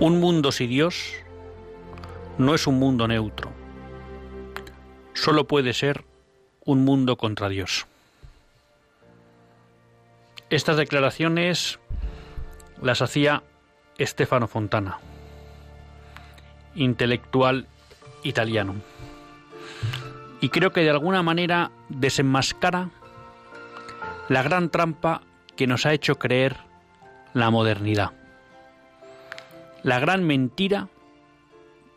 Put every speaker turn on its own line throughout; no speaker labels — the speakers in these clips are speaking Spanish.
Un mundo sin Dios no es un mundo neutro. Solo puede ser un mundo contra Dios. Estas declaraciones las hacía Stefano Fontana, intelectual italiano. Y creo que de alguna manera desenmascara la gran trampa que nos ha hecho creer la modernidad la gran mentira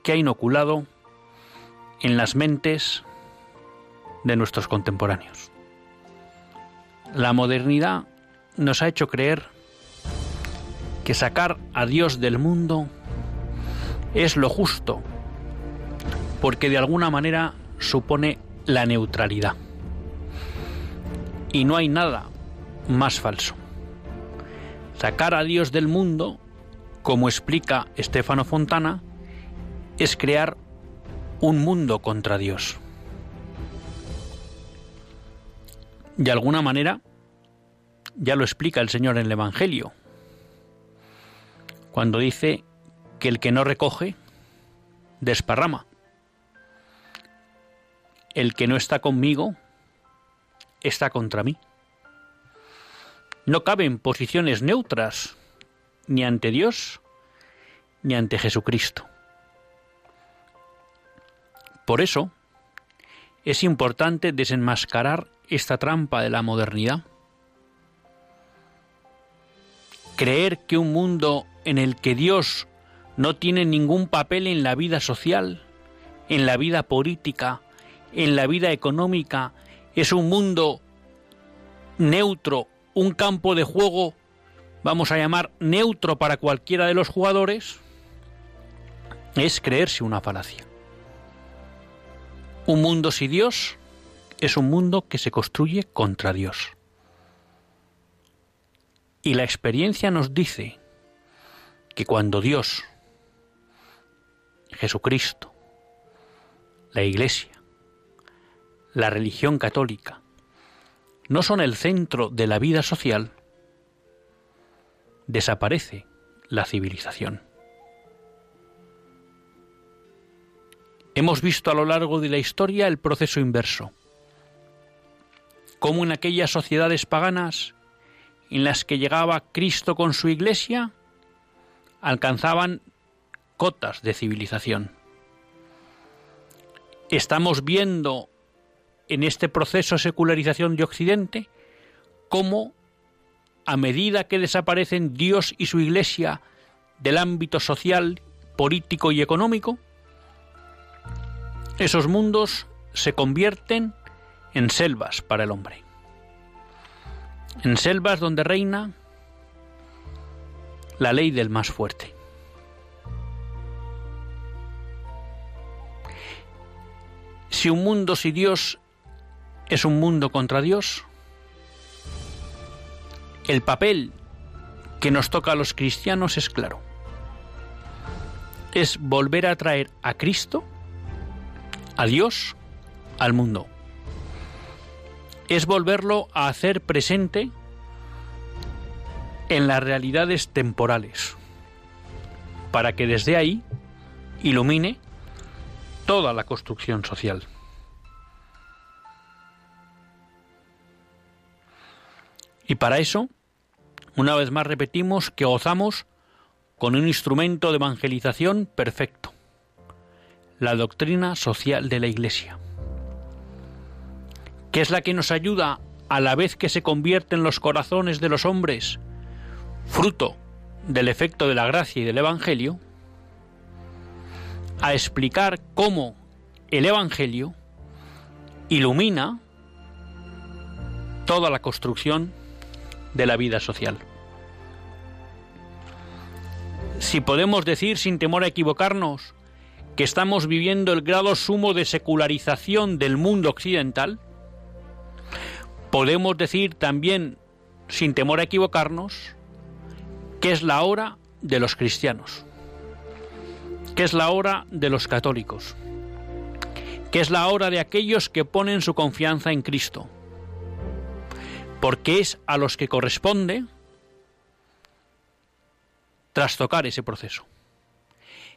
que ha inoculado en las mentes de nuestros contemporáneos. La modernidad nos ha hecho creer que sacar a Dios del mundo es lo justo, porque de alguna manera supone la neutralidad. Y no hay nada más falso. Sacar a Dios del mundo como explica Estefano Fontana, es crear un mundo contra Dios. De alguna manera, ya lo explica el Señor en el Evangelio, cuando dice que el que no recoge, desparrama. El que no está conmigo, está contra mí. No caben posiciones neutras ni ante Dios ni ante Jesucristo. Por eso es importante desenmascarar esta trampa de la modernidad. Creer que un mundo en el que Dios no tiene ningún papel en la vida social, en la vida política, en la vida económica, es un mundo neutro, un campo de juego vamos a llamar neutro para cualquiera de los jugadores, es creerse una falacia. Un mundo sin Dios es un mundo que se construye contra Dios. Y la experiencia nos dice que cuando Dios, Jesucristo, la Iglesia, la religión católica, no son el centro de la vida social, desaparece la civilización. Hemos visto a lo largo de la historia el proceso inverso, como en aquellas sociedades paganas en las que llegaba Cristo con su iglesia, alcanzaban cotas de civilización. Estamos viendo en este proceso de secularización de Occidente cómo a medida que desaparecen Dios y su Iglesia del ámbito social, político y económico, esos mundos se convierten en selvas para el hombre. En selvas donde reina la ley del más fuerte. Si un mundo sin Dios es un mundo contra Dios, el papel que nos toca a los cristianos es claro. Es volver a traer a Cristo, a Dios, al mundo. es volverlo a hacer presente en las realidades temporales, para que desde ahí ilumine toda la construcción social. Y para eso, una vez más repetimos que gozamos con un instrumento de evangelización perfecto, la doctrina social de la Iglesia, que es la que nos ayuda a la vez que se convierte en los corazones de los hombres fruto del efecto de la gracia y del Evangelio, a explicar cómo el Evangelio ilumina toda la construcción de la vida social. Si podemos decir sin temor a equivocarnos que estamos viviendo el grado sumo de secularización del mundo occidental, podemos decir también sin temor a equivocarnos que es la hora de los cristianos, que es la hora de los católicos, que es la hora de aquellos que ponen su confianza en Cristo, porque es a los que corresponde trastocar ese proceso.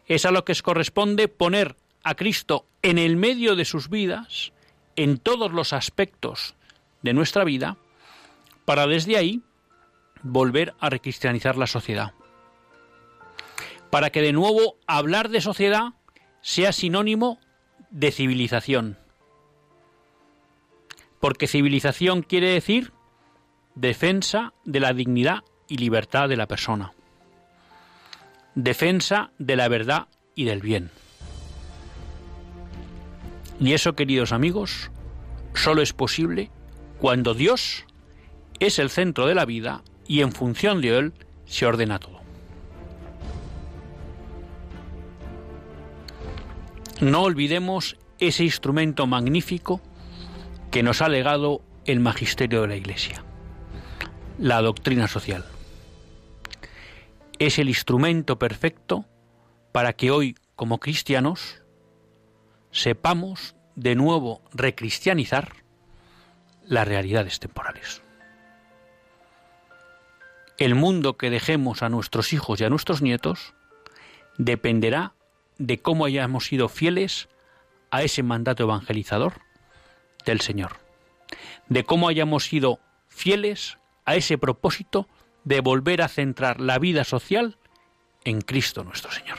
Es a lo que corresponde poner a Cristo en el medio de sus vidas, en todos los aspectos de nuestra vida, para desde ahí volver a recristianizar la sociedad. Para que de nuevo hablar de sociedad sea sinónimo de civilización. Porque civilización quiere decir defensa de la dignidad y libertad de la persona. Defensa de la verdad y del bien. Y eso, queridos amigos, solo es posible cuando Dios es el centro de la vida y en función de él se ordena todo. No olvidemos ese instrumento magnífico que nos ha legado el magisterio de la Iglesia, la doctrina social. Es el instrumento perfecto para que hoy, como cristianos, sepamos de nuevo recristianizar las realidades temporales el mundo que dejemos a nuestros hijos y a nuestros nietos dependerá de cómo hayamos sido fieles a ese mandato evangelizador del Señor, de cómo hayamos sido fieles a ese propósito de volver a centrar la vida social en Cristo nuestro Señor.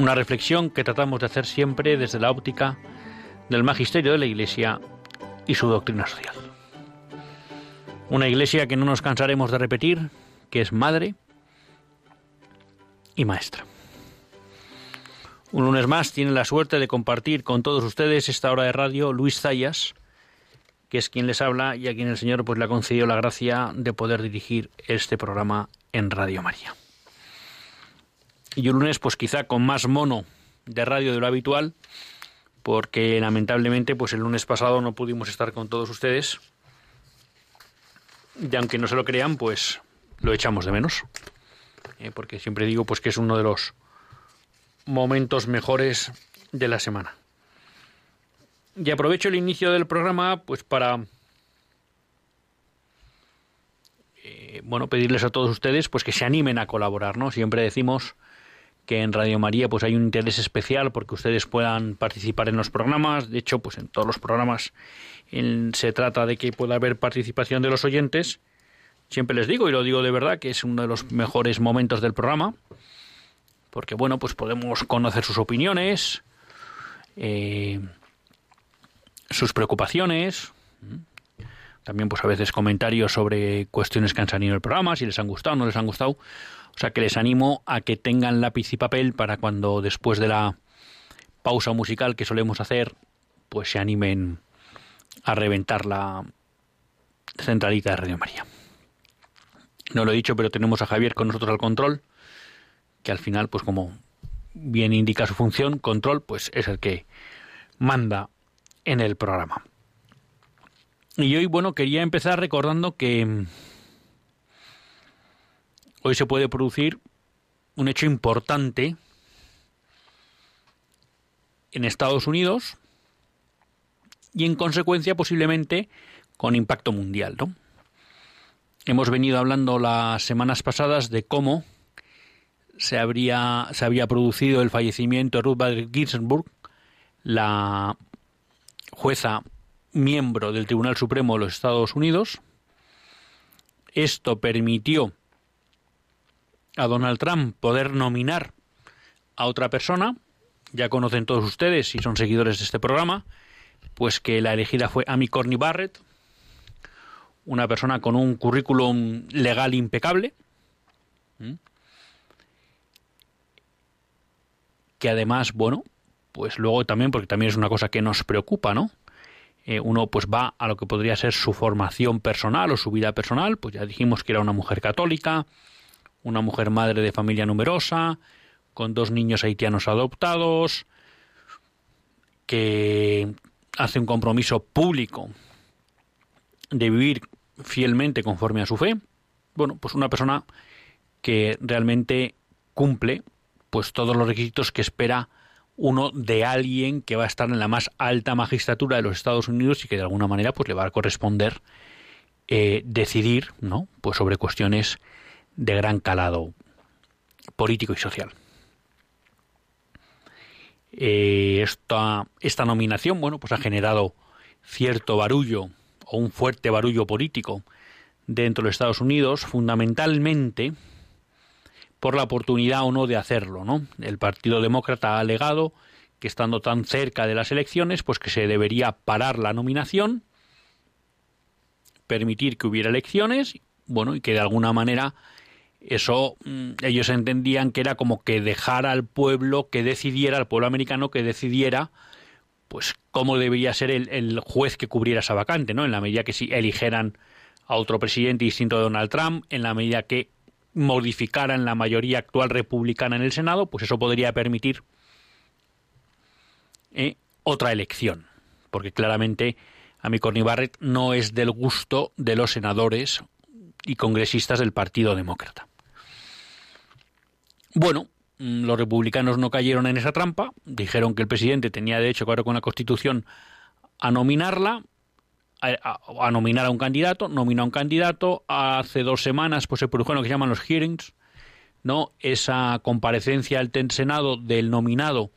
una reflexión que tratamos de hacer siempre desde la óptica del magisterio de la Iglesia y su doctrina social. Una iglesia que no nos cansaremos de repetir, que es madre y maestra. Un lunes más tiene la suerte de compartir con todos ustedes esta hora de radio Luis Zayas, que es quien les habla y a quien el Señor pues le ha concedido la gracia de poder dirigir este programa en Radio María. Y un lunes pues quizá con más mono de radio de lo habitual, porque lamentablemente pues el lunes pasado no pudimos estar con todos ustedes. Y aunque no se lo crean, pues lo echamos de menos. Eh, porque siempre digo pues que es uno de los momentos mejores de la semana. Y aprovecho el inicio del programa pues para eh, bueno, pedirles a todos ustedes pues que se animen a colaborar, ¿no? Siempre decimos que en Radio María pues hay un interés especial porque ustedes puedan participar en los programas. De hecho, pues en todos los programas se trata de que pueda haber participación de los oyentes. Siempre les digo, y lo digo de verdad, que es uno de los mejores momentos del programa, porque bueno, pues podemos conocer sus opiniones, eh, sus preocupaciones, también pues a veces comentarios sobre cuestiones que han salido en el programa, si les han gustado o no les han gustado. O sea que les animo a que tengan lápiz y papel para cuando después de la pausa musical que solemos hacer, pues se animen a reventar la centralita de Radio María. No lo he dicho, pero tenemos a Javier con nosotros al control, que al final, pues como bien indica su función, control, pues es el que manda en el programa. Y hoy, bueno, quería empezar recordando que hoy se puede producir un hecho importante en Estados Unidos y en consecuencia posiblemente con impacto mundial, ¿no? Hemos venido hablando las semanas pasadas de cómo se, habría, se había producido el fallecimiento de Ruth Bader Ginsburg, la jueza miembro del Tribunal Supremo de los Estados Unidos. Esto permitió a Donald Trump poder nominar a otra persona. Ya conocen todos ustedes, si son seguidores de este programa, pues que la elegida fue Amy Corney Barrett, una persona con un currículum legal impecable, que además, bueno, pues luego también, porque también es una cosa que nos preocupa, ¿no? Eh, uno pues va a lo que podría ser su formación personal o su vida personal, pues ya dijimos que era una mujer católica, una mujer madre de familia numerosa, con dos niños haitianos adoptados, que hace un compromiso público de vivir fielmente conforme a su fe. Bueno, pues una persona que realmente cumple pues todos los requisitos que espera uno de alguien que va a estar en la más alta magistratura de los Estados Unidos y que de alguna manera pues le va a corresponder eh, decidir no pues sobre cuestiones de gran calado político y social eh, esta, esta nominación bueno pues ha generado cierto barullo o un fuerte barullo político dentro de los Estados Unidos fundamentalmente por la oportunidad o no de hacerlo, ¿no? El Partido Demócrata ha alegado que estando tan cerca de las elecciones, pues que se debería parar la nominación, permitir que hubiera elecciones, bueno, y que de alguna manera eso mm, ellos entendían que era como que dejar al pueblo que decidiera, al pueblo americano que decidiera, pues cómo debería ser el, el juez que cubriera esa vacante, ¿no? En la medida que si eligieran a otro presidente distinto de Donald Trump, en la medida que modificaran la mayoría actual republicana en el Senado, pues eso podría permitir eh, otra elección, porque claramente a mi Corny Barrett no es del gusto de los senadores y congresistas del Partido Demócrata. Bueno, mm, los republicanos no cayeron en esa trampa, dijeron que el presidente tenía derecho, claro, con la Constitución, a nominarla, a, nominar a un candidato, nominó a un candidato, hace dos semanas pues se produjo lo que llaman los hearings, ¿no? Esa comparecencia al Senado del nominado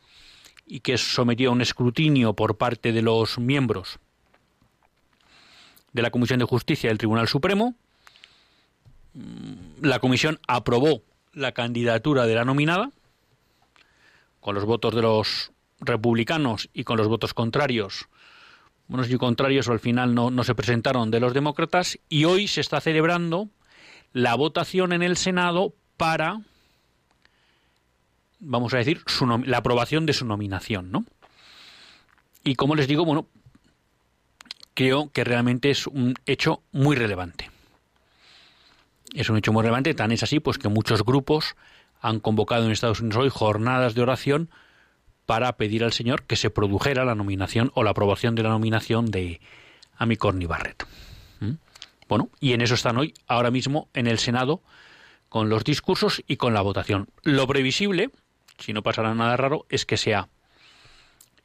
y que es sometido a un escrutinio por parte de los miembros de la Comisión de Justicia del Tribunal Supremo. Mm, la comisión aprobó la candidatura de la nominada con los votos de los republicanos y con los votos contrarios unos y contrarios al final no, no se presentaron de los demócratas y hoy se está celebrando la votación en el Senado para, vamos a decir, la aprobación de su nominación, ¿no? Y como les digo, bueno, creo que realmente es un hecho muy relevante. Es un hecho muy relevante, tan es así pues que muchos grupos han convocado en Estados Unidos hoy jornadas de oración para pedir al Señor que se produjera la nominación o la aprobación de la nominación de Amy Corny Barrett. ¿Mm? Bueno, y en eso están hoy, ahora mismo, en el Senado, con los discursos y con la votación. Lo previsible, si no pasará nada raro, es que sea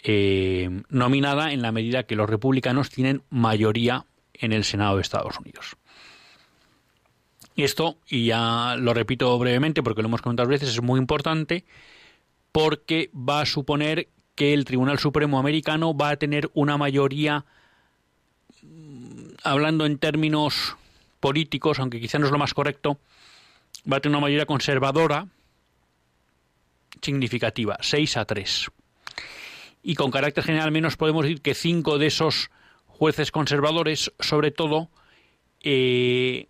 eh, nominada en la medida que los republicanos tienen mayoría en el Senado de Estados Unidos. Esto, y ya lo repito brevemente porque lo hemos comentado veces, es muy importante porque va a suponer que el Tribunal Supremo americano va a tener una mayoría, mm, hablando en términos políticos, aunque quizá no es lo más correcto, va a tener una mayoría conservadora significativa, 6 a 3. Y con carácter general menos podemos decir que cinco de esos jueces conservadores, sobre todo, eh,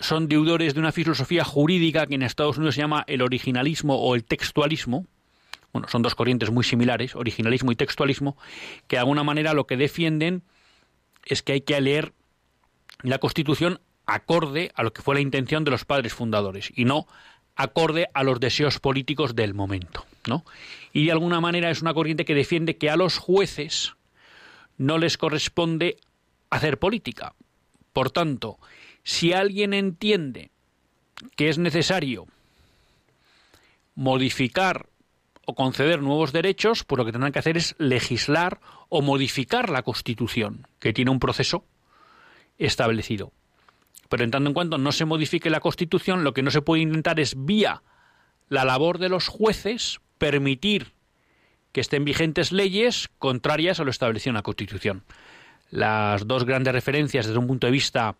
son deudores de una filosofía jurídica que en Estados Unidos se llama el originalismo o el textualismo. Bueno, son dos corrientes muy similares, originalismo y textualismo, que de alguna manera lo que defienden es que hay que leer la Constitución acorde a lo que fue la intención de los padres fundadores y no acorde a los deseos políticos del momento, ¿no? Y de alguna manera es una corriente que defiende que a los jueces no les corresponde hacer política. Por tanto, si alguien entiende que es necesario modificar o conceder nuevos derechos, pues lo que tendrán que hacer es legislar o modificar la Constitución, que tiene un proceso establecido. Pero en tanto en cuanto no se modifique la Constitución, lo que no se puede intentar es, vía la labor de los jueces, permitir que estén vigentes leyes contrarias a lo establecido en la Constitución. Las dos grandes referencias desde un punto de vista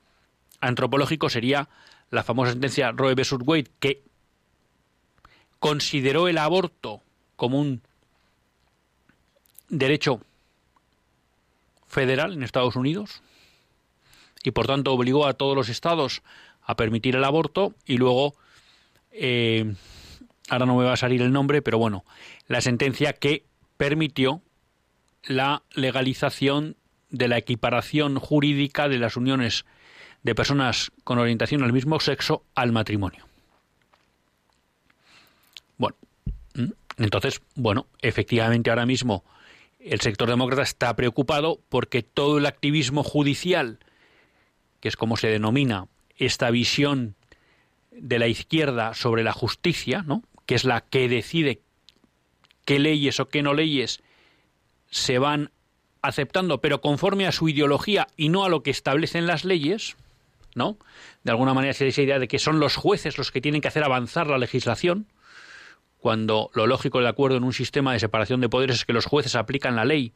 antropológico sería la famosa sentencia Roe vs. Wade, que consideró el aborto como un derecho federal en Estados Unidos y por tanto obligó a todos los estados a permitir el aborto y luego eh, ahora no me va a salir el nombre pero bueno la sentencia que permitió la legalización de la equiparación jurídica de las uniones de personas con orientación al mismo sexo al matrimonio. Bueno, entonces, bueno, efectivamente ahora mismo el sector demócrata está preocupado porque todo el activismo judicial, que es como se denomina esta visión de la izquierda sobre la justicia, ¿no? que es la que decide qué leyes o qué no leyes se van aceptando, pero conforme a su ideología y no a lo que establecen las leyes, ¿no? De alguna manera se esa idea de que son los jueces los que tienen que hacer avanzar la legislación, cuando lo lógico de acuerdo en un sistema de separación de poderes es que los jueces aplican la ley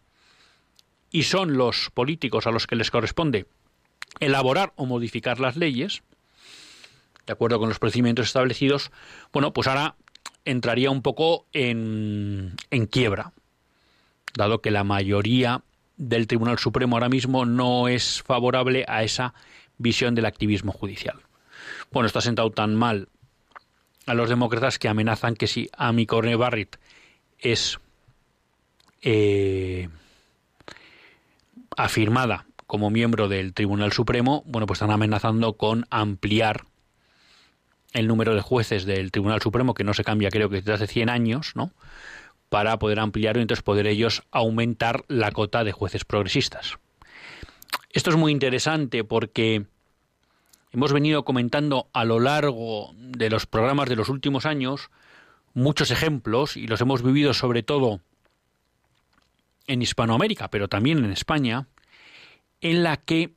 y son los políticos a los que les corresponde elaborar o modificar las leyes, de acuerdo con los procedimientos establecidos, bueno, pues ahora entraría un poco en, en quiebra, dado que la mayoría del Tribunal Supremo ahora mismo no es favorable a esa visión del activismo judicial. Bueno, está sentado tan mal a los demócratas que amenazan que si Amy Corney Barrett es eh, afirmada como miembro del Tribunal Supremo, bueno, pues están amenazando con ampliar el número de jueces del Tribunal Supremo, que no se cambia creo que desde hace 100 años, ¿no? Para poder ampliar y entonces poder ellos aumentar la cota de jueces progresistas. Esto es muy interesante porque hemos venido comentando a lo largo de los programas de los últimos años muchos ejemplos y los hemos vivido sobre todo en Hispanoamérica, pero también en España, en la que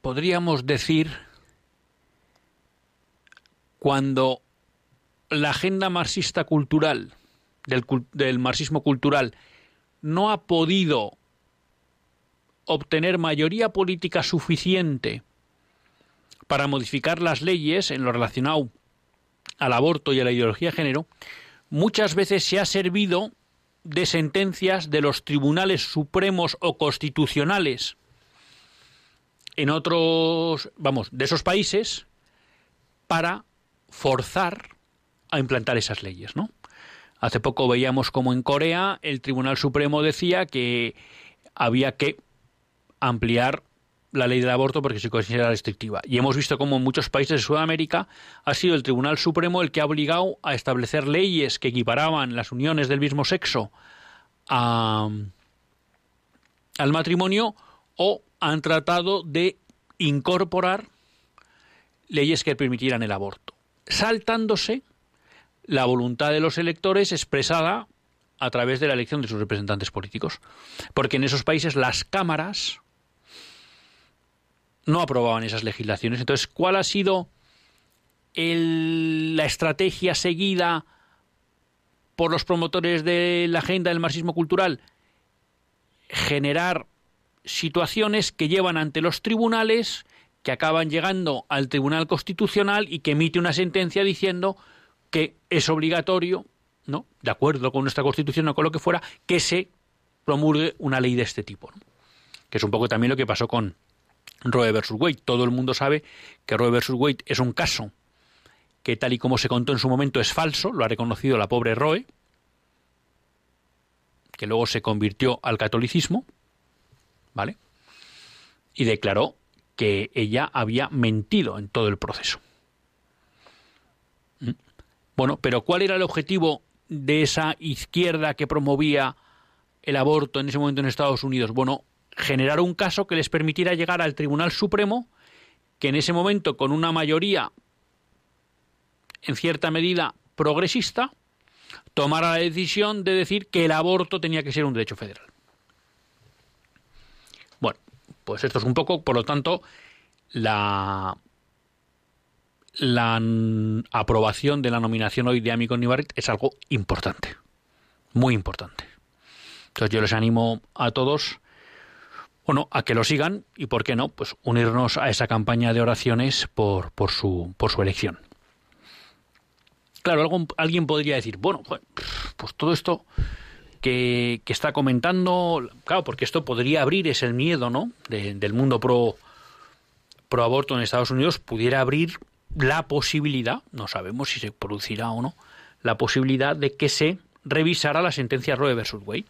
podríamos decir cuando la agenda marxista cultural, del, marxismo cultural, no ha podido obtener mayoría política suficiente para modificar las leyes en lo relacionado al aborto y a la ideología de género, muchas veces se ha servido de sentencias de los tribunales supremos o constitucionales en otros, vamos, de esos países para forzar a implantar esas leyes, ¿no? Hace poco veíamos como en Corea el Tribunal Supremo decía que había que ampliar la ley del aborto porque se considera restrictiva. Y hemos visto cómo en muchos países de Sudamérica ha sido el Tribunal Supremo el que ha obligado a establecer leyes que equiparaban las uniones del mismo sexo al matrimonio o han tratado de incorporar leyes que permitieran el aborto, saltándose la voluntad de los electores expresada a través de la elección de sus representantes políticos. Porque en esos países las cámaras no aprobaban esas legislaciones. Entonces, ¿cuál ha sido la estrategia seguida por los promotores de la agenda del marxismo cultural? Generar situaciones que llevan ante los tribunales, que acaban llegando al Tribunal Constitucional y que emite una sentencia diciendo que es obligatorio, ¿no? De acuerdo con nuestra Constitución o con lo que fuera, que se promulgue una ley de este tipo. Que es un poco también lo que pasó con, Roe versus Wade. Todo el mundo sabe que Roe versus Wade es un caso que tal y como se contó en su momento es falso, lo ha reconocido la pobre Roe, que luego se convirtió al catolicismo, ¿vale? Y declaró que ella había mentido en todo el proceso. Bueno, pero ¿cuál era el objetivo de esa izquierda que promovía el aborto en ese momento en Estados Unidos? Bueno, generar un caso que les permitiera llegar al Tribunal Supremo, que en ese momento, con una mayoría en cierta medida progresista, tomara la decisión de decir que el aborto tenía que ser un derecho federal. Bueno, pues esto es un poco, por lo tanto, la, la aprobación de la nominación hoy de Amico Nibarit es algo importante, muy importante. Entonces yo les animo a todos bueno, a que lo sigan y, ¿por qué no?, pues unirnos a esa campaña de oraciones por, por, su, por su elección. Claro, alguien podría decir, bueno, pues todo esto que, está comentando, claro, porque esto podría abrir, es el miedo, ¿no?, del mundo pro, pro aborto en Estados Unidos, pudiera abrir la posibilidad, no sabemos si se producirá o no, la posibilidad de que se revisara la sentencia Roe versus Wade.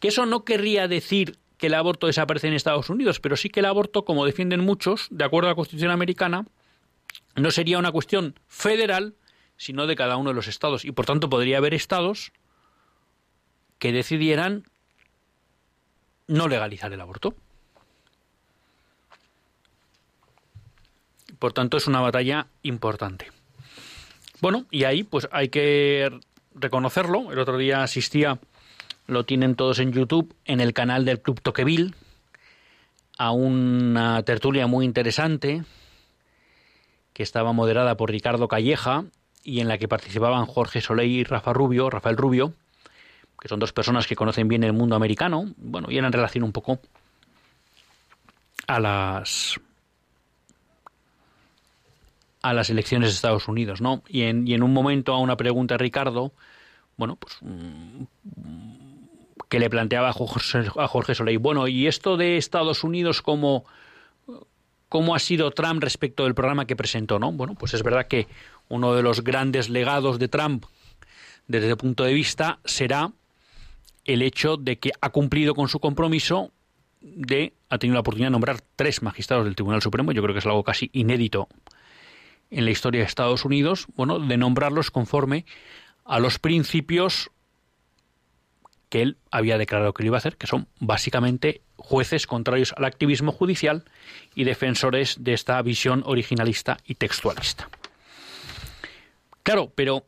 Que eso no querría decir que el aborto desaparece en Estados Unidos, pero sí que el aborto, como defienden muchos, de acuerdo a la Constitución americana, no sería una cuestión federal, sino de cada uno de los estados. Y por tanto podría haber estados que decidieran no legalizar el aborto. Por tanto, es una batalla importante. Bueno, y ahí pues hay que reconocerlo. El otro día asistía lo tienen todos en YouTube, en el canal del Club Toqueville, a una tertulia muy interesante que estaba moderada por Ricardo Calleja y en la que participaban Jorge Soleil y Rafa Rubio, Rafael Rubio, que son dos personas que conocen bien el mundo americano, bueno, y en relación un poco a las a las elecciones de Estados Unidos, ¿no? Y en, un momento a una pregunta de Ricardo, bueno, pues mm, que le planteaba a Jorge, a Soleil. Bueno, ¿y esto de Estados Unidos cómo, cómo ha sido Trump respecto del programa que presentó? ¿no? Bueno, pues es verdad que uno de los grandes legados de Trump desde el punto de vista será el hecho de que ha cumplido con su compromiso de, ha tenido la oportunidad de nombrar tres magistrados del Tribunal Supremo, yo creo que es algo casi inédito en la historia de Estados Unidos, bueno, de nombrarlos conforme a los principios que él había declarado que lo iba a hacer, que son básicamente jueces contrarios al activismo judicial y defensores de esta visión originalista y textualista. Claro, pero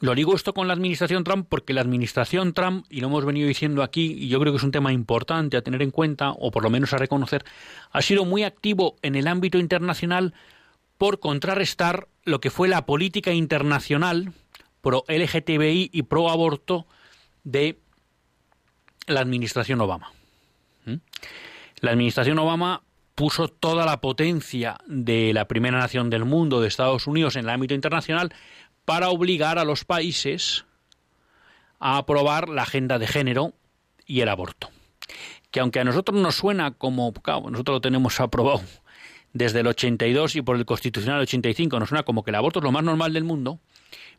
lo digo esto con la administración Trump porque la administración Trump, y lo hemos venido diciendo aquí, y yo creo que es un tema importante a tener en cuenta, o por lo menos a reconocer, ha sido muy activo en el ámbito internacional por contrarrestar lo que fue la política internacional pro LGTBI y pro aborto de la administración Obama. La administración Obama puso toda la potencia de la primera nación del mundo, de Estados Unidos, en el ámbito internacional, para obligar a los países a aprobar la agenda de género y el aborto. Que aunque a nosotros nos suena como, claro, nosotros lo tenemos aprobado desde el 82 y por el Constitucional 85, nos suena como que el aborto es lo más normal del mundo,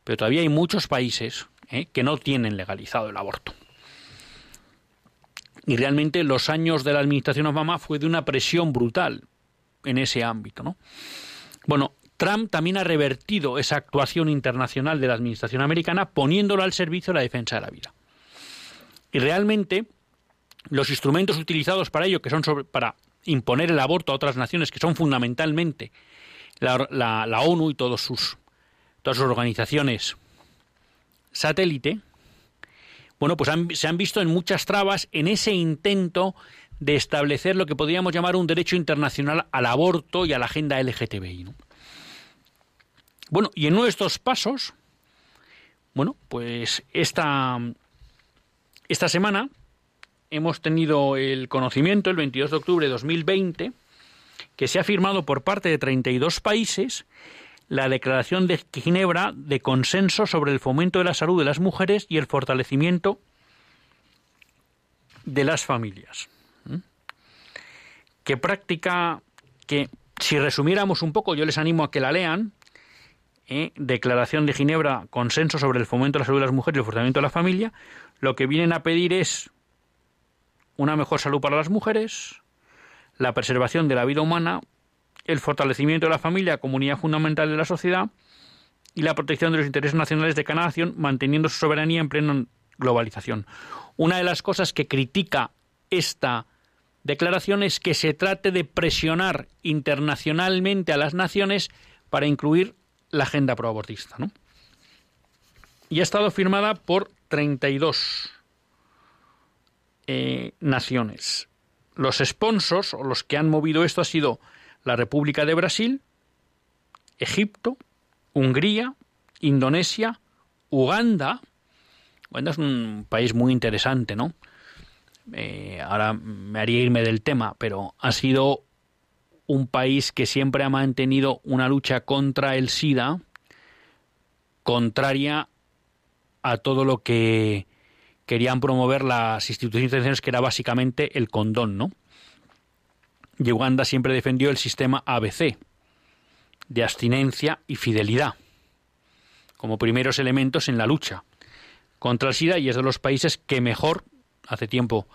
pero todavía hay muchos países ¿eh? que no tienen legalizado el aborto. Y realmente los años de la administración Obama fue de una presión brutal en ese ámbito, ¿no? Bueno, Trump también ha revertido esa actuación internacional de la administración americana poniéndolo al servicio de la defensa de la vida. Y realmente los instrumentos utilizados para ello, que son para imponer el aborto a otras naciones, que son fundamentalmente la, ONU y sus, todas sus organizaciones satélite, bueno, pues se han visto en muchas trabas en ese intento de establecer lo que podríamos llamar un derecho internacional al aborto y a la agenda LGTBI. Bueno, y en uno de estos pasos, bueno, pues esta, esta semana hemos tenido el conocimiento, el 22 de octubre de 2020, que se ha firmado por parte de 32 países la Declaración de Ginebra de Consenso sobre el fomento de la salud de las mujeres y el fortalecimiento de las familias. ¿Mm? Que práctica que, si resumiéramos un poco, yo les animo a que la lean, ¿eh? Declaración de Ginebra, Consenso sobre el fomento de la salud de las mujeres y el fortalecimiento de la familia, lo que vienen a pedir es una mejor salud para las mujeres, la preservación de la vida humana, el fortalecimiento de la familia, comunidad fundamental de la sociedad, y la protección de los intereses nacionales de cada nación, manteniendo su soberanía en plena globalización. Una de las cosas que critica esta declaración es que se trate de presionar internacionalmente a las naciones para incluir la agenda proabortista. ¿no? Y ha estado firmada por 32 eh, naciones. Los sponsors o los que han movido esto ha sido la República de Brasil, Egipto, Hungría, Indonesia, Uganda. Uganda es un país muy interesante, ¿no? Eh, ahora me haría irme del tema, pero ha sido un país que siempre ha mantenido una lucha contra el SIDA, contraria a todo lo que querían promover las instituciones que era básicamente el condón, ¿no? Y Uganda siempre defendió el sistema ABC, de abstinencia y fidelidad, como primeros elementos en la lucha contra el SIDA y es de los países que mejor, hace tiempo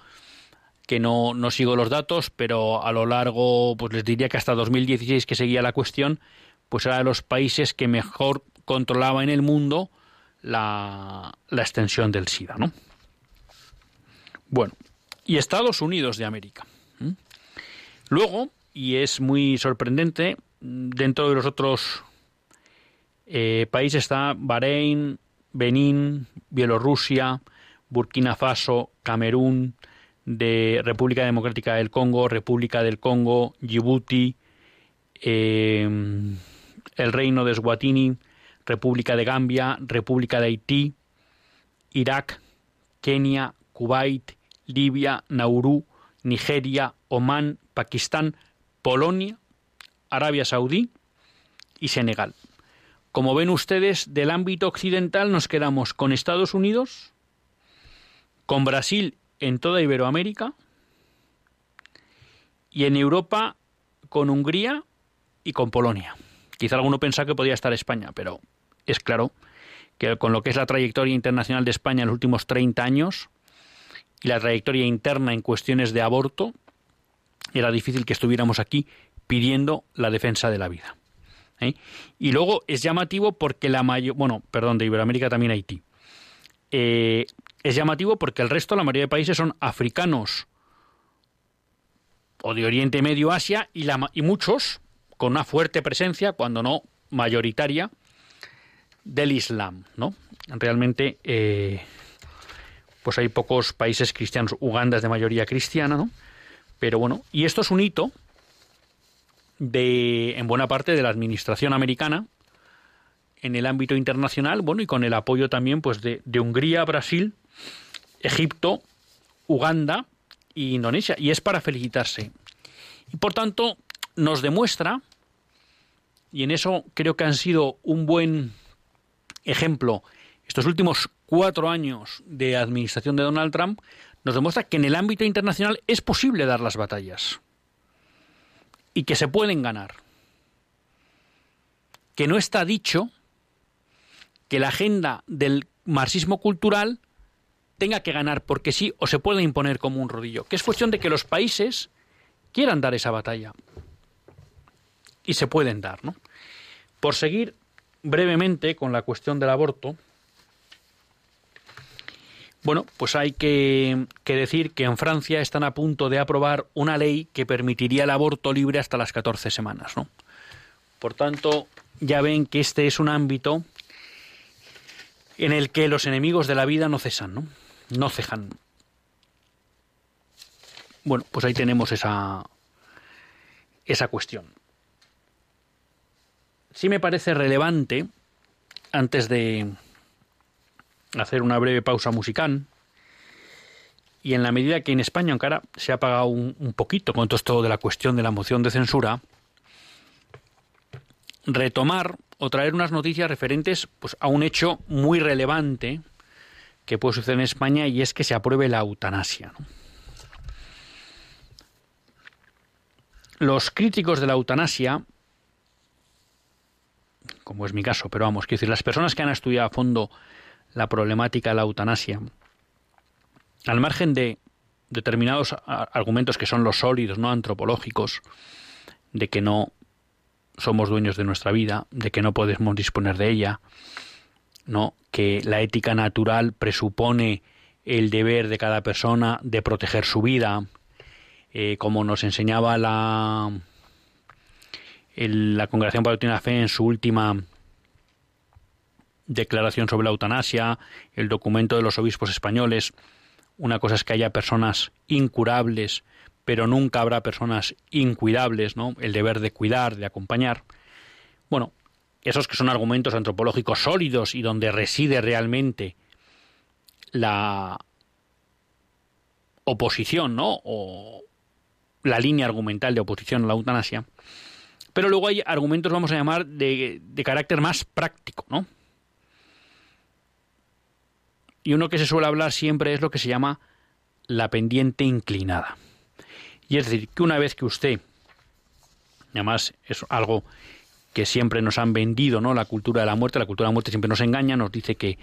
que no, no sigo los datos, pero a lo largo, pues les diría que hasta 2016 que seguía la cuestión, pues era de los países que mejor controlaba en el mundo la, la extensión del SIDA, ¿no? Bueno, y Estados Unidos de América. Luego, y es muy sorprendente, dentro de los otros eh, países está Bahrein, Benín, Bielorrusia, Burkina Faso, Camerún, de República Democrática del Congo, República del Congo, Djibouti, eh, el Reino de Eswatini, República de Gambia, República de Haití, Irak, Kenia, Kuwait, Libia, Nauru, Nigeria, Omán, Pakistán, Polonia, Arabia Saudí y Senegal. Como ven ustedes, del ámbito occidental nos quedamos con Estados Unidos, con Brasil en toda Iberoamérica y en Europa con Hungría y con Polonia. Quizá alguno pensaba que podía estar España, pero es claro que con lo que es la trayectoria internacional de España en los últimos 30 años, y la trayectoria interna en cuestiones de aborto, era difícil que estuviéramos aquí pidiendo la defensa de la vida. ¿eh? Y luego es llamativo porque la mayor, bueno, perdón, de Iberoamérica también Haití. Eh, es llamativo porque el resto, la mayoría de países son africanos o de Oriente Medio, Asia y, la, y muchos con una fuerte presencia, cuando no mayoritaria, del Islam, ¿no? Realmente eh, pues hay pocos países cristianos. Uganda es de mayoría cristiana, ¿no? Pero bueno, y esto es un hito de, en buena parte de la administración americana en el ámbito internacional, bueno, y con el apoyo también pues de, Hungría, Brasil, Egipto, Uganda e Indonesia. Y es para felicitarse. Y por tanto, nos demuestra, y en eso creo que han sido un buen ejemplo, estos últimos cuatro años de administración de Donald Trump nos demuestra que en el ámbito internacional es posible dar las batallas y que se pueden ganar. Que no está dicho que la agenda del marxismo cultural tenga que ganar porque sí o se puede imponer como un rodillo, que es cuestión de que los países quieran dar esa batalla. Y se pueden dar, ¿no? Por seguir brevemente con la cuestión del aborto, bueno, pues hay que, decir que en Francia están a punto de aprobar una ley que permitiría el aborto libre hasta las 14 semanas, ¿no? Por tanto, ya ven que este es un ámbito en el que los enemigos de la vida no cesan, ¿no? No cejan. Bueno, pues ahí tenemos esa, esa cuestión. Sí me parece relevante, antes de hacer una breve pausa musical, y en la medida que en España, aunque ahora se ha apagado un, poquito con todo esto de la cuestión de la moción de censura, retomar o traer unas noticias referentes pues, a un hecho muy relevante que puede suceder en España y es que se apruebe la eutanasia. Los críticos de la eutanasia, como es mi caso, pero vamos, quiero decir, las personas que han estudiado a fondo la problemática de la eutanasia, al margen de determinados argumentos que son los sólidos, no antropológicos, de que no somos dueños de nuestra vida, de que no podemos disponer de ella, no, que la ética natural presupone el deber de cada persona de proteger su vida, eh, como nos enseñaba la, la Congregación para la Fe en su última declaración sobre la eutanasia, el documento de los obispos españoles. Una cosa es que haya personas incurables, pero nunca habrá personas incuidables, ¿no? El deber de cuidar, de acompañar. Bueno, esos que son argumentos antropológicos sólidos y donde reside realmente la oposición, ¿no? O la línea argumental de oposición a la eutanasia. Pero luego hay argumentos, vamos a llamar, de, de carácter más práctico, ¿no? Y uno que se suele hablar siempre es lo que se llama la pendiente inclinada. Y es decir, que una vez que usted, además es algo que siempre nos han vendido, ¿no? La cultura de la muerte, la cultura de la muerte siempre nos engaña, nos dice que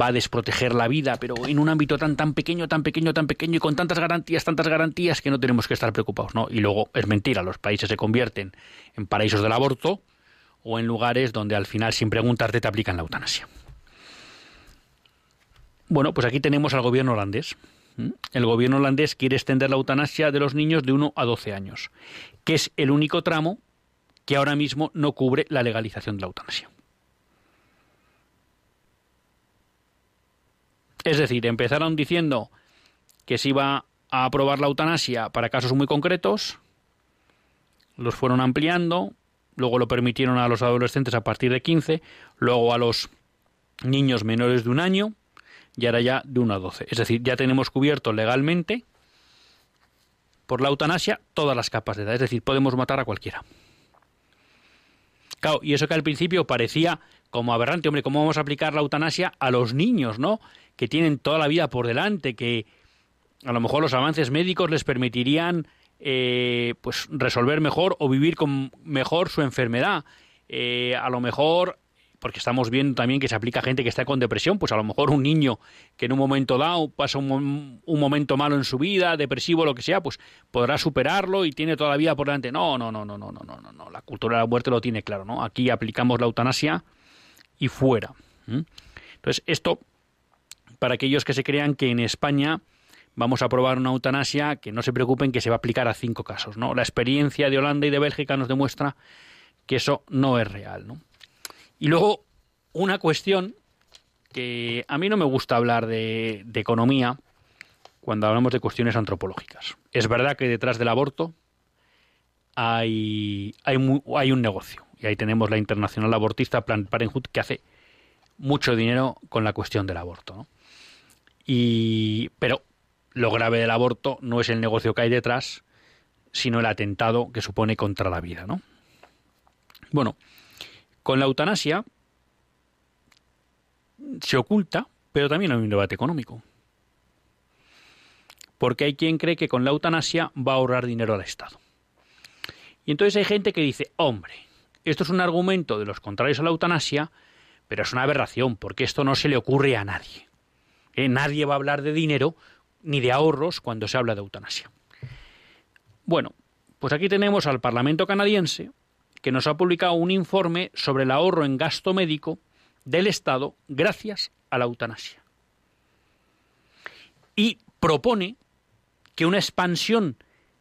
va a desproteger la vida, pero en un ámbito tan tan pequeño, tan pequeño, tan pequeño y con tantas garantías, tantas garantías que no tenemos que estar preocupados, ¿no? Y luego es mentira, los países se convierten en paraísos del aborto o en lugares donde al final sin preguntarte te aplican la eutanasia. Bueno, pues aquí tenemos al gobierno holandés. El gobierno holandés quiere extender la eutanasia de los niños de 1 a 12 años, que es el único tramo que ahora mismo no cubre la legalización de la eutanasia. Es decir, empezaron diciendo que se iba a aprobar la eutanasia para casos muy concretos, los fueron ampliando, luego lo permitieron a los adolescentes a partir de 15, luego a los niños menores de un año y ahora ya de 1 a 12. Es decir, ya tenemos cubierto legalmente por la eutanasia todas las capas de edad, es decir, podemos matar a cualquiera y eso que al principio parecía como aberrante, hombre, ¿cómo vamos a aplicar la eutanasia a los niños, ¿no? Que tienen toda la vida por delante, que a lo mejor los avances médicos les permitirían eh, pues resolver mejor o vivir con mejor su enfermedad. Eh, a lo mejor porque estamos viendo también que se aplica a gente que está con depresión, pues a lo mejor un niño que en un momento dado pasa un, momento malo en su vida, depresivo, lo que sea, pues podrá superarlo y tiene toda la vida por delante. No, no, no, no, no, no, no, no, la cultura de la muerte lo tiene claro, ¿no? Aquí aplicamos la eutanasia y fuera. Entonces, esto, para aquellos que se crean que en España vamos a aprobar una eutanasia, que no se preocupen que se va a aplicar a cinco casos, ¿no? La experiencia de Holanda y de Bélgica nos demuestra que eso no es real, ¿no? Y luego, una cuestión que a mí no me gusta hablar de, economía cuando hablamos de cuestiones antropológicas. Es verdad que detrás del aborto hay, hay, hay un negocio. Y ahí tenemos la internacional abortista Planned Parenthood que hace mucho dinero con la cuestión del aborto. Y, pero lo grave del aborto no es el negocio que hay detrás, sino el atentado que supone contra la vida. ¿no? Bueno, con la eutanasia se oculta, pero también hay un debate económico. Porque hay quien cree que con la eutanasia va a ahorrar dinero al Estado. Y entonces hay gente que dice, hombre, esto es un argumento de los contrarios a la eutanasia, pero es una aberración, porque esto no se le ocurre a nadie. ¿Eh? Nadie va a hablar de dinero ni de ahorros cuando se habla de eutanasia. Bueno, pues aquí tenemos al Parlamento canadiense que nos ha publicado un informe sobre el ahorro en gasto médico del Estado gracias a la eutanasia. Y propone que una expansión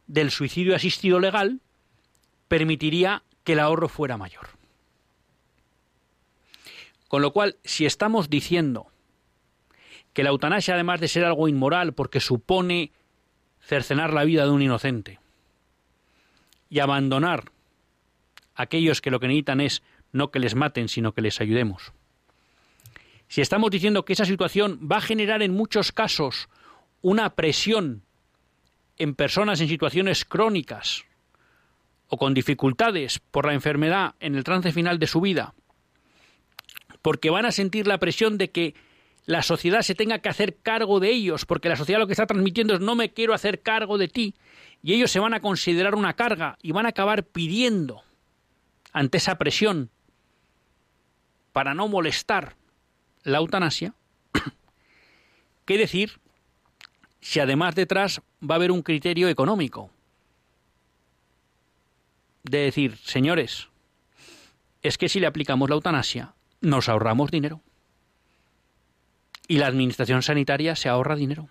del suicidio asistido legal permitiría que el ahorro fuera mayor. Con lo cual, si estamos diciendo que la eutanasia, además de ser algo inmoral porque supone cercenar la vida de un inocente y abandonar aquellos que lo que necesitan es no que les maten, sino que les ayudemos. Si estamos diciendo que esa situación va a generar en muchos casos una presión en personas en situaciones crónicas o con dificultades por la enfermedad en el trance final de su vida, porque van a sentir la presión de que la sociedad se tenga que hacer cargo de ellos, porque la sociedad lo que está transmitiendo es no me quiero hacer cargo de ti, y ellos se van a considerar una carga y van a acabar pidiendo ante esa presión para no molestar la eutanasia, ¿qué decir si además detrás va a haber un criterio económico? De decir, señores, es que si le aplicamos la eutanasia, nos ahorramos dinero y la administración sanitaria se ahorra dinero.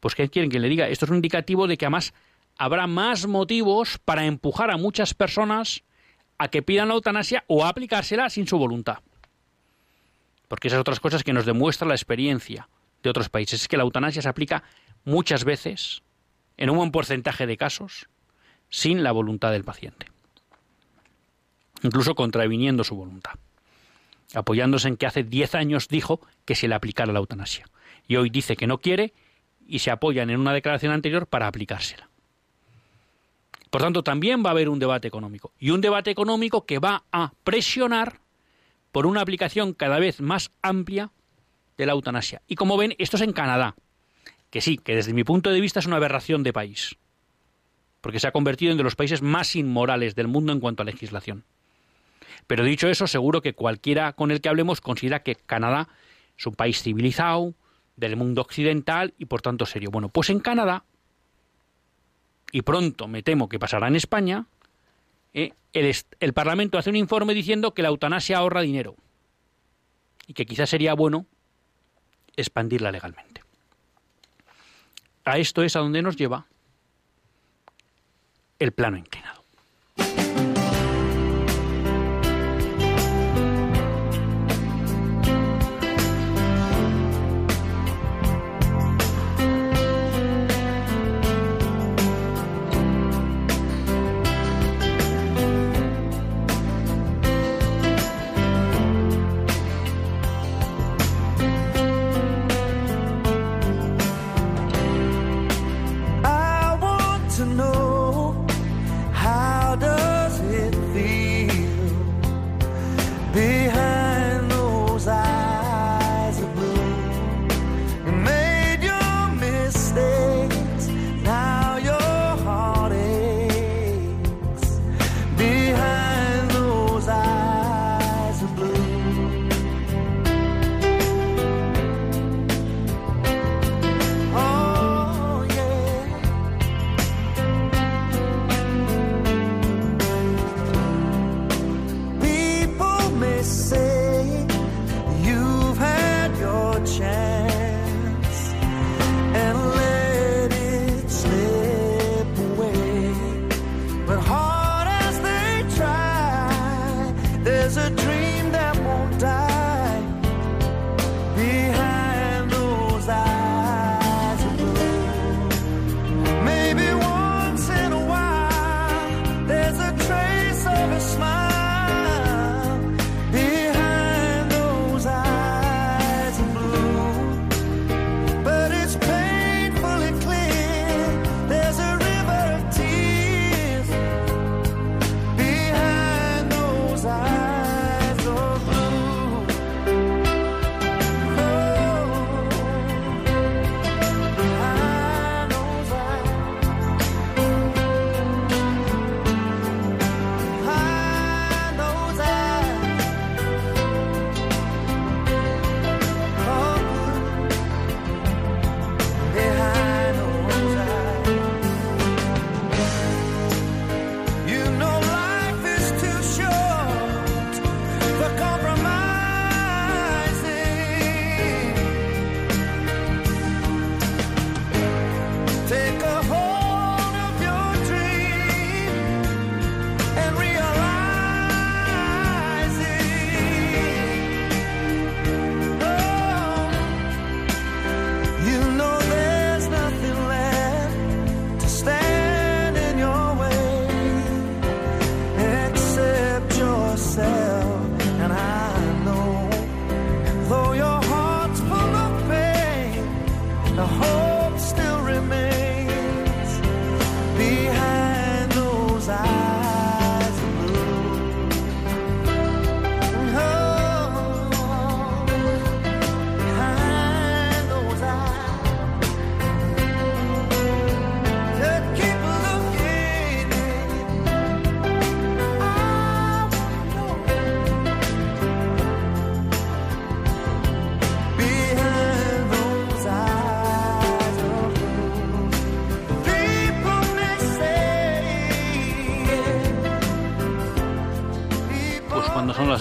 Pues ¿qué quieren que le diga? Esto es un indicativo de que además habrá más motivos para empujar a muchas personas a que pidan la eutanasia o a aplicársela sin su voluntad. Porque esas otras cosas que nos demuestra la experiencia de otros países. Es que la eutanasia se aplica muchas veces, en un buen porcentaje de casos, sin la voluntad del paciente. Incluso contraviniendo su voluntad apoyándose en que hace 10 años dijo que se le aplicara la eutanasia. Y hoy dice que no quiere y se apoyan en una declaración anterior para aplicársela. Por tanto, también va a haber un debate económico. Y un debate económico que va a presionar por una aplicación cada vez más amplia de la eutanasia. Y como ven, esto es en Canadá, que sí, que desde mi punto de vista es una aberración de país, porque se ha convertido en de los países más inmorales del mundo en cuanto a legislación. Pero dicho eso, seguro que cualquiera con el que hablemos considera que Canadá es un país civilizado, del mundo occidental y por tanto serio. Bueno, pues en Canadá, y pronto me temo que pasará en España, eh, el, el Parlamento hace un informe diciendo que la eutanasia ahorra dinero y que quizás sería bueno expandirla legalmente. A esto es a donde nos lleva el plano inclinado.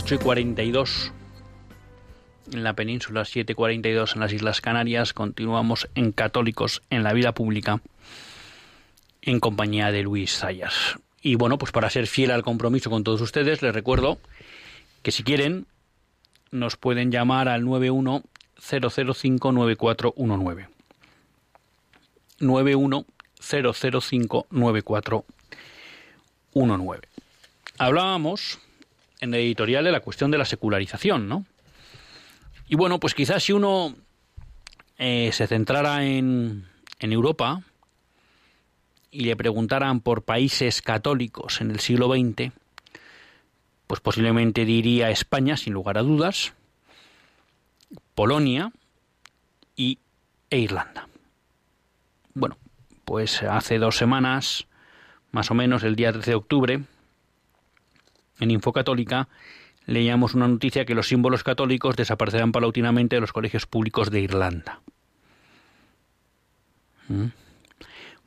8 y 42 en la península, 7 y 42 en las Islas Canarias. Continuamos en Católicos en la Vida Pública en compañía de Luis Sayas. Y bueno, pues para ser fiel al compromiso con todos ustedes, les recuerdo que si quieren nos pueden llamar al 91 005 9419. 91 005 9419. Hablábamos en el editorial de la cuestión de la secularización, ¿no? Y bueno, pues quizás si uno eh, se centrara en, en Europa y le preguntaran por países católicos en el siglo XX, pues posiblemente diría España, sin lugar a dudas, Polonia y, e Irlanda. Bueno, pues hace dos semanas, más o menos el día 13 de octubre, en Infocatólica, leíamos una noticia que los símbolos católicos desaparecerán paulatinamente de los colegios públicos de Irlanda. ¿Mm?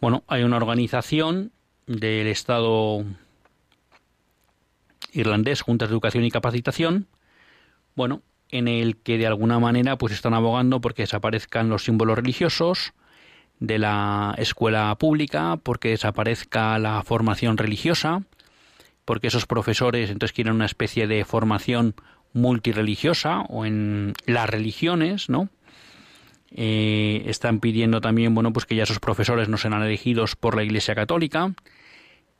Bueno, hay una organización del Estado irlandés, Juntas de Educación y Capacitación, bueno, en el que de alguna manera pues están abogando porque desaparezcan los símbolos religiosos de la escuela pública, porque desaparezca la formación religiosa, porque esos profesores entonces quieren una especie de formación multireligiosa o en las religiones, ¿no? Eh, están pidiendo también, bueno, pues que ya esos profesores no sean elegidos por la Iglesia Católica.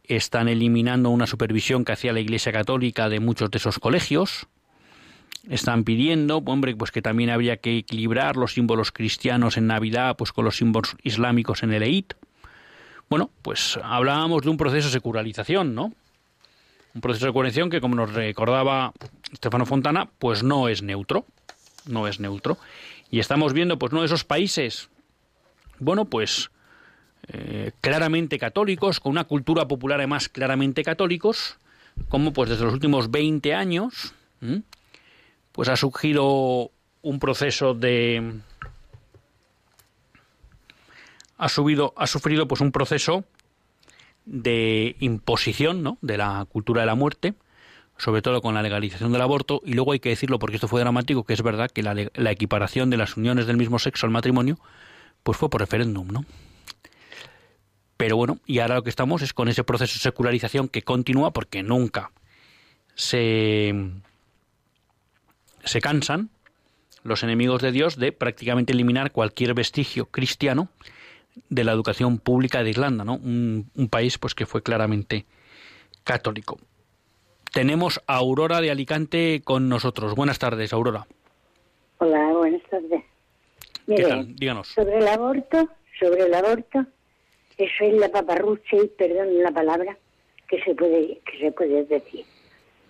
Están eliminando una supervisión que hacía la Iglesia Católica de muchos de esos colegios. Están pidiendo, hombre, pues que también habría que equilibrar los símbolos cristianos en Navidad, pues con los símbolos islámicos en el Eid. Bueno, pues hablábamos de un proceso de secularización, ¿no? Un proceso de conexión que, como nos recordaba Estefano Fontana, pues no es neutro, no es neutro. Y estamos viendo, pues, no esos países, bueno, pues eh, claramente católicos, con una cultura popular además claramente católicos, como pues desde los últimos 20 años, pues ha surgido un proceso de ha subido ha sufrido pues un proceso de imposición ¿no? de la cultura de la muerte, sobre todo con la legalización del aborto, y luego hay que decirlo porque esto fue dramático, que es verdad que la, equiparación de las uniones del mismo sexo al matrimonio, pues fue por referéndum, ¿no? Pero bueno, y ahora lo que estamos es con ese proceso de secularización que continúa porque nunca se, se cansan los enemigos de Dios de prácticamente eliminar cualquier vestigio cristiano de la educación pública de Irlanda, ¿no? Un, país pues que fue claramente católico. Tenemos a Aurora de Alicante con nosotros. Buenas tardes, Aurora.
Hola, buenas tardes.
Mire, Díganos.
Sobre el aborto, sobre el aborto, eso es la paparrucha y perdón la palabra que se puede que se puede decir.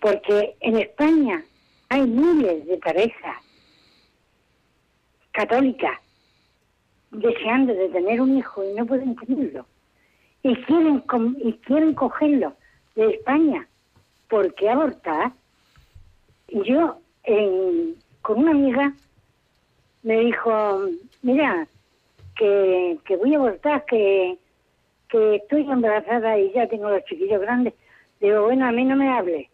Porque en España hay miles de parejas católicas deseando de tener un hijo y no pueden tenerlo. Y quieren, y quieren cogerlo de España. porque abortar? Yo, con una amiga, me dijo, mira, que, que voy a abortar, que, que estoy embarazada y ya tengo los chiquillos grandes. Digo, bueno, a mí no me hable.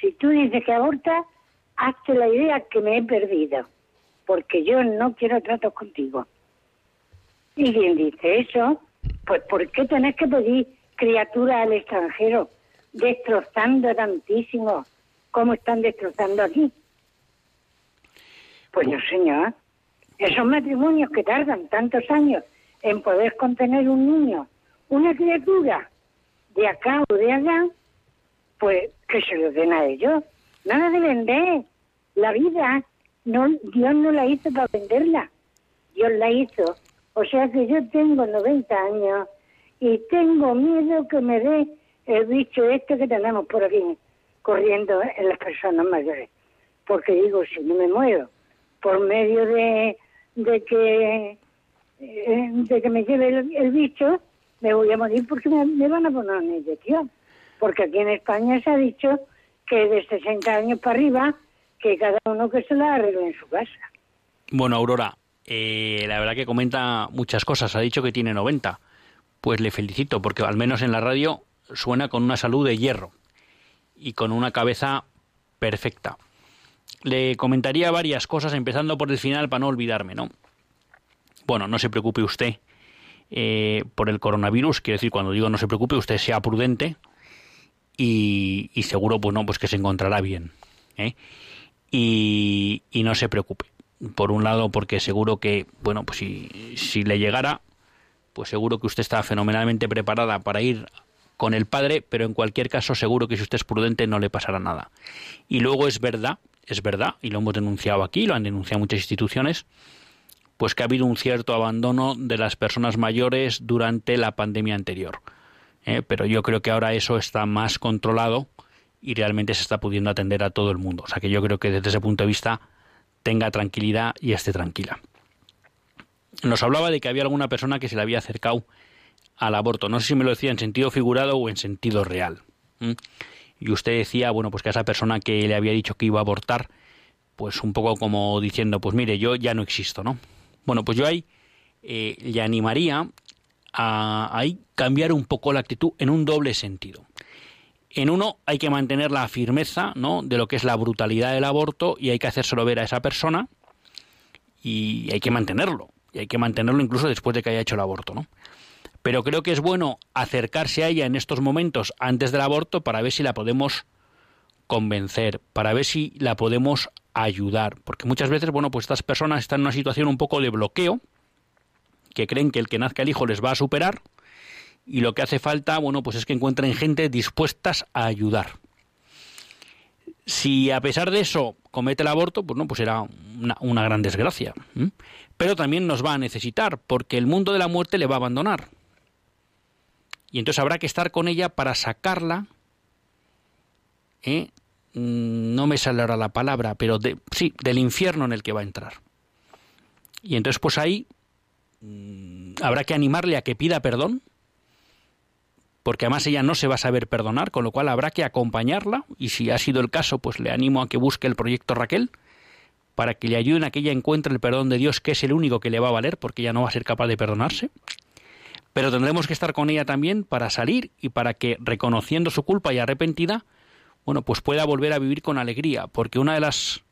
Si tú dices que aborta, hazte la idea que me he perdido, porque yo no quiero tratos contigo. Y quien dice eso, pues ¿por qué tenés que pedir criaturas al extranjero destrozando tantísimo como están destrozando aquí? Pues no, señor. Esos matrimonios que tardan tantos años en poder contener un niño, una criatura de acá o de allá, pues que se lo den a ellos. Nada de vender. La vida, no, Dios no la hizo para venderla. Dios la hizo o sea que yo tengo 90 años y tengo miedo que me dé el bicho este que tenemos por aquí corriendo en las personas mayores. Porque digo, si no me muero por medio de, de que eh, de que me lleve el, bicho, me voy a morir porque me, van a poner una inyección. Porque aquí en España se ha dicho que de 60 años para arriba, que cada uno que se la arregle en su casa.
Bueno, Aurora, eh, la verdad que comenta muchas cosas. Ha dicho que tiene 90. Pues le felicito, porque al menos en la radio suena con una salud de hierro y con una cabeza perfecta. Le comentaría varias cosas, empezando por el final para no olvidarme, ¿no? Bueno, no se preocupe usted eh, por el coronavirus, quiero decir, cuando digo no se preocupe, usted sea prudente y, seguro, pues no, pues que se encontrará bien. ¿eh? Y, y, no se preocupe. Por un lado, porque seguro que, bueno, pues si, si le llegara, pues seguro que usted está fenomenalmente preparada para ir con el padre, pero en cualquier caso seguro que si usted es prudente no le pasará nada. Y luego es verdad, es verdad, y lo hemos denunciado aquí, lo han denunciado muchas instituciones, pues que ha habido un cierto abandono de las personas mayores durante la pandemia anterior. ¿eh? Pero yo creo que ahora eso está más controlado y realmente se está pudiendo atender a todo el mundo. O sea que yo creo que desde ese punto de vista tenga tranquilidad y esté tranquila. Nos hablaba de que había alguna persona que se le había acercado al aborto. No sé si me lo decía en sentido figurado o en sentido real. Y usted decía, bueno, pues que a esa persona que le había dicho que iba a abortar, pues un poco como diciendo, pues mire, yo ya no existo, ¿no? Bueno, pues yo ahí eh, le animaría a, cambiar un poco la actitud en un doble sentido. En uno hay que mantener la firmeza ¿no? de lo que es la brutalidad del aborto y hay que hacérselo ver a esa persona y hay que mantenerlo. Y hay que mantenerlo incluso después de que haya hecho el aborto. ¿no? Pero creo que es bueno acercarse a ella en estos momentos antes del aborto para ver si la podemos convencer, para ver si la podemos ayudar. Porque muchas veces, bueno, pues estas personas están en una situación un poco de bloqueo, que creen que el que nazca el hijo les va a superar, y lo que hace falta, bueno, pues es que encuentren gente dispuestas a ayudar. Si a pesar de eso comete el aborto, pues no, pues será una, gran desgracia. Pero también nos va a necesitar, porque el mundo de la muerte le va a abandonar y entonces habrá que estar con ella para sacarla. ¿eh? Mm, no me sale ahora la palabra, pero sí, del infierno en el que va a entrar. Y entonces pues ahí mm, habrá que animarle a que pida perdón, porque además ella no se va a saber perdonar, con lo cual habrá que acompañarla y si ha sido el caso, pues le animo a que busque el proyecto Raquel para que le ayuden a que ella encuentre el perdón de Dios, que es el único que le va a valer, porque ella no va a ser capaz de perdonarse. Pero tendremos que estar con ella también para salir y para que, reconociendo su culpa y arrepentida, bueno, pues pueda volver a vivir con alegría, porque una de las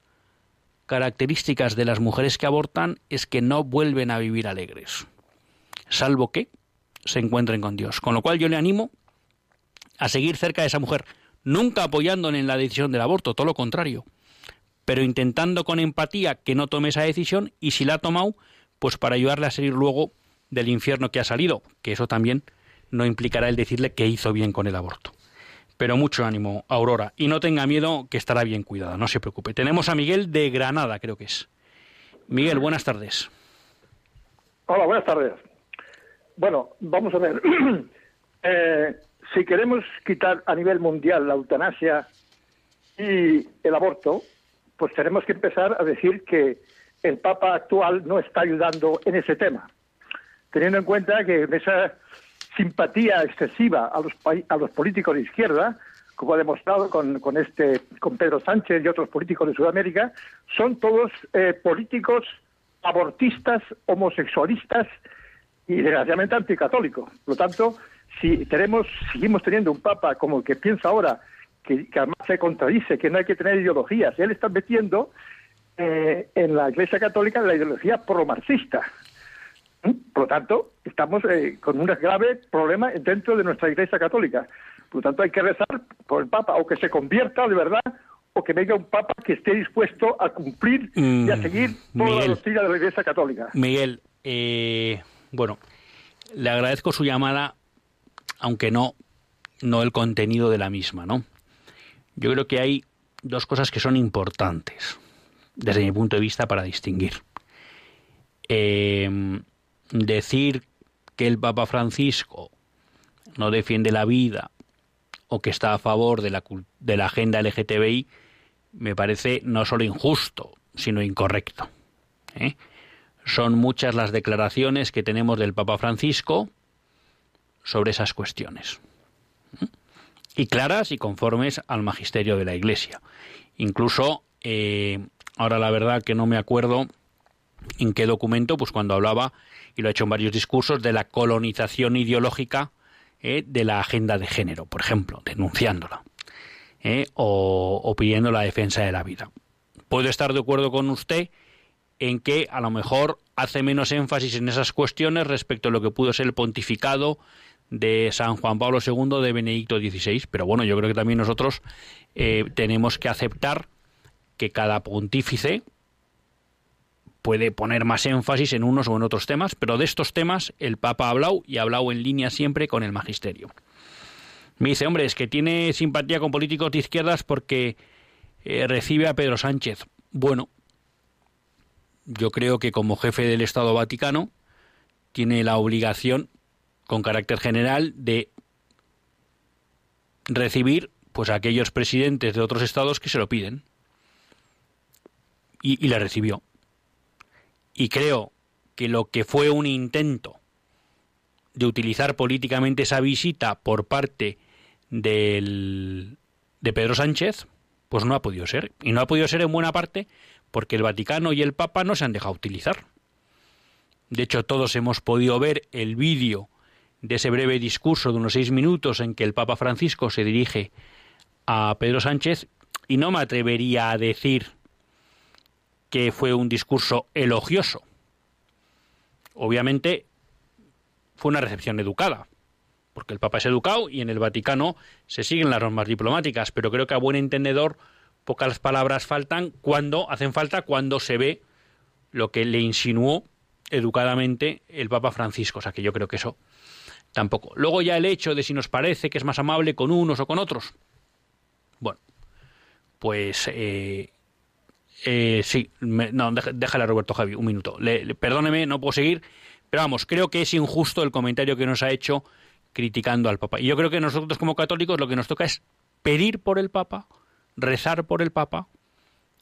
características de las mujeres que abortan es que no vuelven a vivir alegres, salvo que se encuentren con Dios. Con lo cual yo le animo a seguir cerca de esa mujer, nunca apoyándole en la decisión del aborto, todo lo contrario, pero intentando con empatía que no tome esa decisión y si la ha tomado, pues para ayudarle a seguir luego del infierno que ha salido, que eso también no implicará el decirle que hizo bien con el aborto. Pero mucho ánimo, Aurora, y no tenga miedo que estará bien cuidada, no se preocupe. Tenemos a Miguel de Granada, creo que es. Miguel, buenas tardes.
Hola, buenas tardes. Bueno, vamos a ver. Eh, si queremos quitar a nivel mundial la eutanasia y el aborto, pues tenemos que empezar a decir que el Papa actual no está ayudando en ese tema teniendo en cuenta que esa simpatía excesiva a los, a los políticos de izquierda, como ha demostrado con, con, este, con Pedro Sánchez y otros políticos de Sudamérica, son todos eh, políticos abortistas, homosexualistas y desgraciadamente anticatólicos. Por lo tanto, si tenemos, seguimos teniendo un papa como el que piensa ahora, que, además se contradice, que no hay que tener ideologías, él está metiendo eh, en la Iglesia Católica la ideología pro-marxista. Por lo tanto, estamos eh, con un grave problema dentro de nuestra Iglesia Católica. Por lo tanto, hay que rezar por el Papa, o que se convierta de verdad, o que venga un Papa que esté dispuesto a cumplir y a mm, seguir toda la doctrina de la Iglesia Católica.
Miguel, eh, bueno, le agradezco su llamada, aunque no, no el contenido de la misma, ¿no? Yo creo que hay dos cosas que son importantes, desde mi punto de vista, para distinguir. Eh, decir que el Papa Francisco no defiende la vida o que está a favor de la, de la agenda LGTBI me parece no solo injusto, sino incorrecto. ¿eh? Son muchas las declaraciones que tenemos del Papa Francisco sobre esas cuestiones. Y claras y conformes al magisterio de la Iglesia. Incluso, eh, ahora la verdad que no me acuerdo en qué documento, pues cuando hablaba y lo ha hecho en varios discursos, de la colonización ideológica eh, de la agenda de género, por ejemplo, denunciándola. ¿eh? o, o pidiendo la defensa de la vida. Puedo estar de acuerdo con usted en que a lo mejor hace menos énfasis en esas cuestiones respecto a lo que pudo ser el pontificado de San Juan Pablo II de Benedicto XVI. Pero bueno, yo creo que también nosotros eh, tenemos que aceptar que cada pontífice puede poner más énfasis en unos o en otros temas, pero de estos temas el Papa ha hablado y ha hablado en línea siempre con el magisterio. Me dice, hombre, es que tiene simpatía con políticos de izquierdas porque eh, recibe a Pedro Sánchez. Bueno, yo creo que como jefe del Estado Vaticano tiene la obligación, con carácter general, de recibir pues a aquellos presidentes de otros estados que se lo piden. Y, y le recibió. Y creo que lo que fue un intento de utilizar políticamente esa visita por parte del, de Pedro Sánchez, pues no ha podido ser. Y no ha podido ser en buena parte porque el Vaticano y el Papa no se han dejado utilizar. De hecho, todos hemos podido ver el vídeo de ese breve discurso de unos seis minutos en que el Papa Francisco se dirige a Pedro Sánchez y no me atrevería a decir que fue un discurso elogioso. Obviamente fue una recepción educada, porque el Papa es educado y en el Vaticano se siguen las normas diplomáticas, pero creo que a buen entendedor pocas palabras faltan cuando hacen falta cuando se ve lo que le insinuó educadamente el Papa Francisco, o sea que yo creo que eso tampoco. Luego ya el hecho de si nos parece que es más amable con unos o con otros, bueno, pues eh, eh, sí, no, déjale a Roberto Javi un minuto. perdóneme, no puedo seguir, pero vamos, creo que es injusto el comentario que nos ha hecho criticando al Papa. Y yo creo que nosotros como católicos lo que nos toca es pedir por el Papa, rezar por el Papa,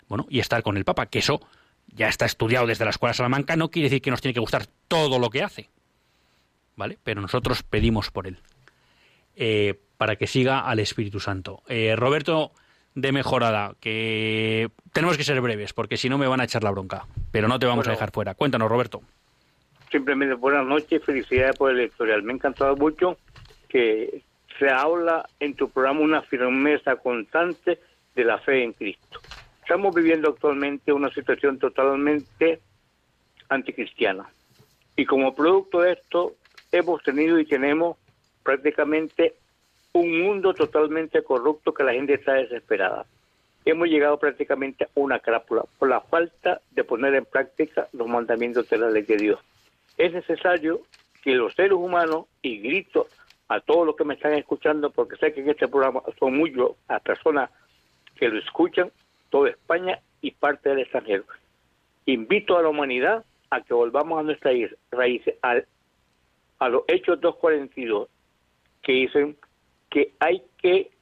bueno, y estar con el Papa, que eso ya está estudiado desde la Escuela Salamanca, no quiere decir que nos tiene que gustar todo lo que hace, ¿vale? Pero nosotros pedimos por él, eh, para que siga al Espíritu Santo. Eh, Roberto de Mejorada, que tenemos que ser breves, porque si no me van a echar la bronca, pero no te vamos a dejar fuera. Cuéntanos, Roberto
simplemente buenas noches, felicidades por el editorial. Me ha encantado mucho que se habla en tu programa una firmeza constante de la fe en Cristo. Estamos viviendo actualmente una situación totalmente anticristiana. Y como producto de esto, hemos tenido y tenemos prácticamente un mundo totalmente corrupto que la gente está desesperada. Hemos llegado prácticamente a una crápula por la falta de poner en práctica los mandamientos de la ley de Dios es necesario que los seres humanos, y grito a todos los que me están escuchando, porque sé que en este programa son muchas las personas que lo escuchan, toda España y parte del extranjero. Invito a la humanidad a que volvamos a nuestra raíz, a, los Hechos 2.42, que dicen que hay que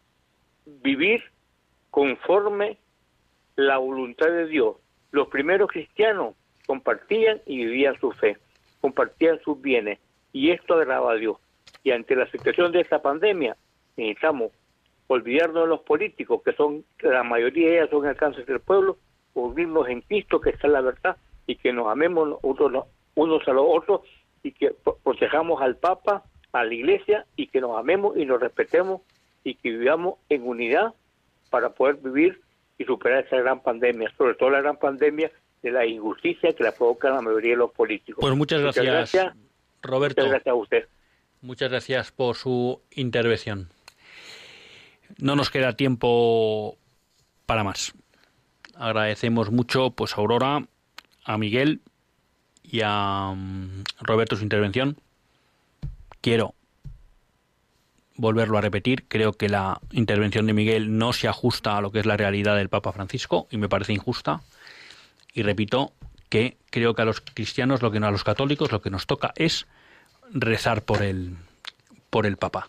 vivir conforme la voluntad de Dios. Los primeros cristianos compartían y vivían su fe compartían sus bienes y esto agradaba a Dios. Y ante la situación de esta pandemia, necesitamos olvidarnos de los políticos, que son, la mayoría de ellas son alcances del pueblo, unirnos en Cristo, que está la verdad, y que nos amemos unos, unos a los otros, y que protejamos al Papa, a la Iglesia, y que nos amemos y nos respetemos, y que vivamos en unidad para poder vivir y superar esta gran pandemia, sobre todo la gran pandemia de la injusticia que la provoca la mayoría de los políticos.
Pues muchas gracias, Roberto.
Muchas gracias a usted.
Muchas gracias por su intervención. No nos queda tiempo para más. Agradecemos mucho pues a Aurora, a Miguel y a mm, Roberto su intervención. Quiero volverlo a repetir, creo que la intervención de Miguel no se ajusta a lo que es la realidad del Papa Francisco y me parece injusta. Y repito que creo que a los cristianos, lo que no a los católicos, lo que nos toca es rezar por el, por el Papa.